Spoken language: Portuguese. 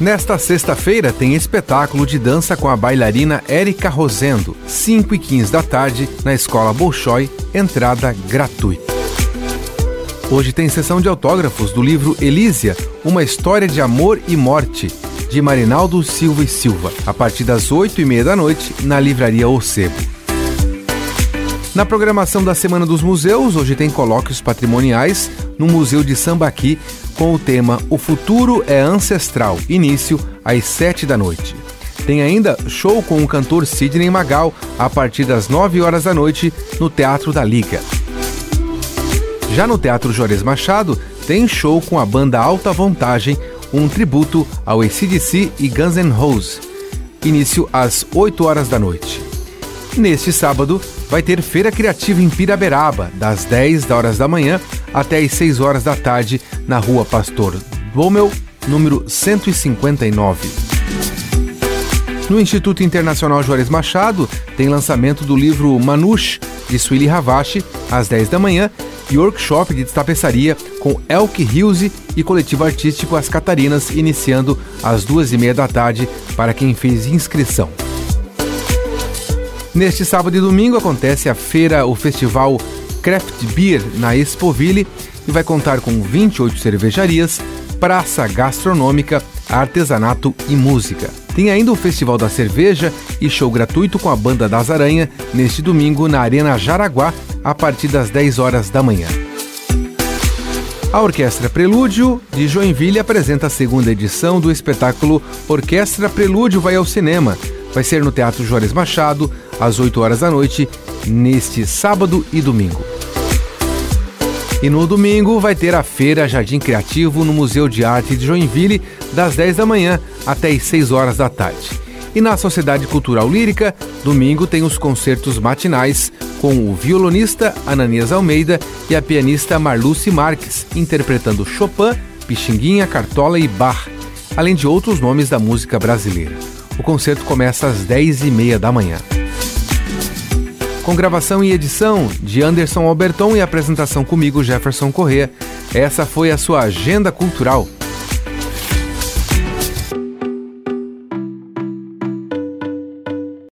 Nesta sexta-feira tem espetáculo de dança com a bailarina Érica Rosendo, 5 e 15 da tarde, na Escola Bolshoi, entrada gratuita. Hoje tem sessão de autógrafos do livro Elísia, Uma História de Amor e Morte, de Marinaldo Silva e Silva, a partir das 8 e meia da noite, na Livraria O. Na programação da Semana dos Museus, hoje tem colóquios patrimoniais no Museu de Sambaqui com o tema O Futuro é Ancestral, início às 7 da noite. Tem ainda show com o cantor Sidney Magal a partir das 9 horas da noite no Teatro da Liga. Já no Teatro Juarez Machado, tem show com a banda Alta Vontagem, um tributo ao ACDC e Guns N' Roses. Início às 8 horas da noite. Neste sábado, vai ter Feira Criativa em Piraberaba, das 10 horas da manhã até as 6 horas da tarde, na rua Pastor Dummel, número 159. No Instituto Internacional Juarez Machado, tem lançamento do livro Manush, de Sueli Ravache, às 10 da manhã, e workshop de tapeçaria com Elke Hilse e coletivo artístico As Catarinas, iniciando às duas e meia da tarde para quem fez inscrição. Neste sábado e domingo acontece a feira, o festival Craft Beer na Expoville e vai contar com 28 cervejarias, praça gastronômica, artesanato e música. Tem ainda o Festival da Cerveja e show gratuito com a Banda das Aranha neste domingo na Arena Jaraguá a partir das 10 horas da manhã. A Orquestra Prelúdio de Joinville apresenta a segunda edição do espetáculo Orquestra Prelúdio vai ao cinema. Vai ser no Teatro Juarez Machado, às 8 horas da noite, neste sábado e domingo. E no domingo vai ter a Feira Jardim Criativo no Museu de Arte de Joinville, das 10 da manhã até as 6 horas da tarde. E na Sociedade Cultural Lírica, domingo tem os concertos matinais com o violonista Ananias Almeida e a pianista Marluce Marques, interpretando Chopin, Pixinguinha, Cartola e Bach, além de outros nomes da música brasileira. O concerto começa às 10 e meia da manhã com gravação e edição de Anderson Alberton e apresentação comigo, Jefferson Corrêa. Essa foi a sua agenda cultural.